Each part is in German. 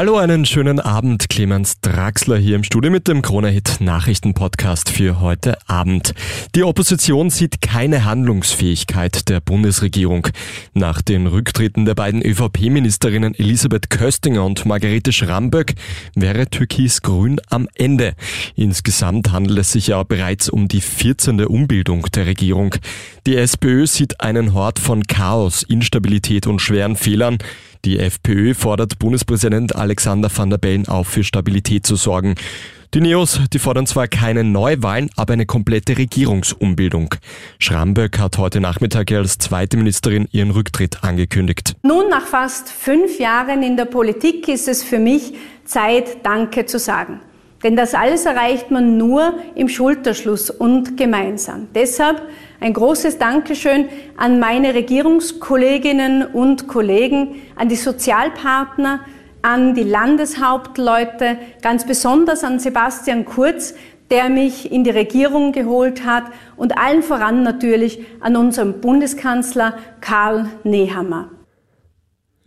Hallo, einen schönen Abend. Clemens Draxler hier im Studio mit dem Krone-Hit Nachrichten-Podcast für heute Abend. Die Opposition sieht keine Handlungsfähigkeit der Bundesregierung. Nach den Rücktritten der beiden ÖVP-Ministerinnen Elisabeth Köstinger und Margarete Schramböck wäre Türkis-Grün am Ende. Insgesamt handelt es sich ja bereits um die 14. Umbildung der Regierung. Die SPÖ sieht einen Hort von Chaos, Instabilität und schweren Fehlern. Die FPÖ fordert Bundespräsident Alexander van der Bellen auf, für Stabilität zu sorgen. Die Neos, die fordern zwar keine Neuwahlen, aber eine komplette Regierungsumbildung. Schramböck hat heute Nachmittag als zweite Ministerin ihren Rücktritt angekündigt. Nun, nach fast fünf Jahren in der Politik, ist es für mich Zeit, Danke zu sagen. Denn das alles erreicht man nur im Schulterschluss und gemeinsam. Deshalb ein großes Dankeschön an meine Regierungskolleginnen und Kollegen, an die Sozialpartner, an die Landeshauptleute, ganz besonders an Sebastian Kurz, der mich in die Regierung geholt hat und allen voran natürlich an unseren Bundeskanzler Karl Nehammer.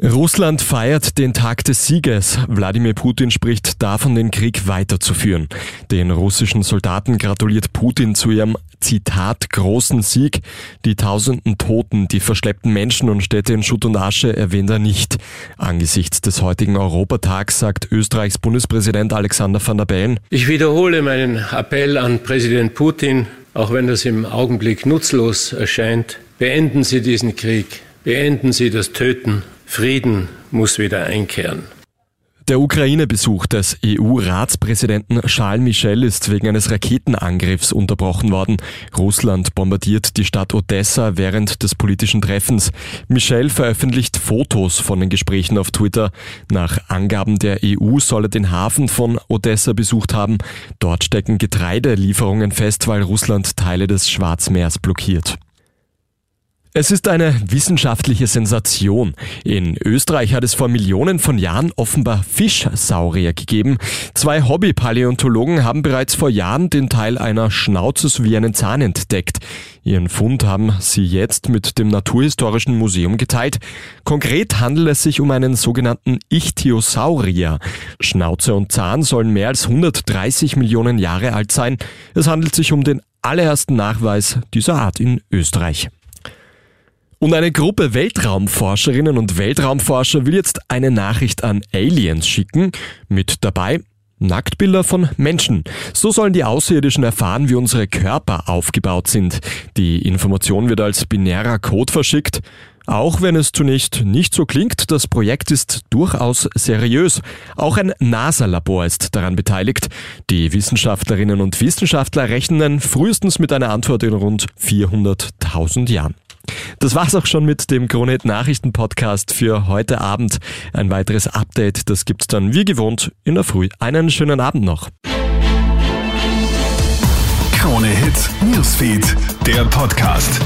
Russland feiert den Tag des Sieges. Wladimir Putin spricht davon, den Krieg weiterzuführen. Den russischen Soldaten gratuliert Putin zu ihrem Zitat großen Sieg. Die tausenden Toten, die verschleppten Menschen und Städte in Schutt und Asche erwähnt er nicht. Angesichts des heutigen Europatags sagt Österreichs Bundespräsident Alexander van der Bellen. Ich wiederhole meinen Appell an Präsident Putin, auch wenn das im Augenblick nutzlos erscheint. Beenden Sie diesen Krieg. Beenden Sie das Töten Frieden muss wieder einkehren. Der Ukraine-Besuch des EU-Ratspräsidenten Charles Michel ist wegen eines Raketenangriffs unterbrochen worden. Russland bombardiert die Stadt Odessa während des politischen Treffens. Michel veröffentlicht Fotos von den Gesprächen auf Twitter. Nach Angaben der EU soll er den Hafen von Odessa besucht haben. Dort stecken Getreidelieferungen fest, weil Russland Teile des Schwarzmeers blockiert. Es ist eine wissenschaftliche Sensation. In Österreich hat es vor Millionen von Jahren offenbar Fischsaurier gegeben. Zwei Hobby-Paläontologen haben bereits vor Jahren den Teil einer Schnauze sowie einen Zahn entdeckt. Ihren Fund haben sie jetzt mit dem Naturhistorischen Museum geteilt. Konkret handelt es sich um einen sogenannten Ichthyosaurier. Schnauze und Zahn sollen mehr als 130 Millionen Jahre alt sein. Es handelt sich um den allerersten Nachweis dieser Art in Österreich. Und eine Gruppe Weltraumforscherinnen und Weltraumforscher will jetzt eine Nachricht an Aliens schicken. Mit dabei Nacktbilder von Menschen. So sollen die Außerirdischen erfahren, wie unsere Körper aufgebaut sind. Die Information wird als binärer Code verschickt. Auch wenn es zunächst nicht so klingt, das Projekt ist durchaus seriös. Auch ein NASA-Labor ist daran beteiligt. Die Wissenschaftlerinnen und Wissenschaftler rechnen frühestens mit einer Antwort in rund 400.000 Jahren. Das war's auch schon mit dem Kronet Nachrichten Podcast für heute Abend. Ein weiteres Update, das gibt's dann wie gewohnt in der Früh. Einen schönen Abend noch. Krone Hits, Newsfeed, der Podcast.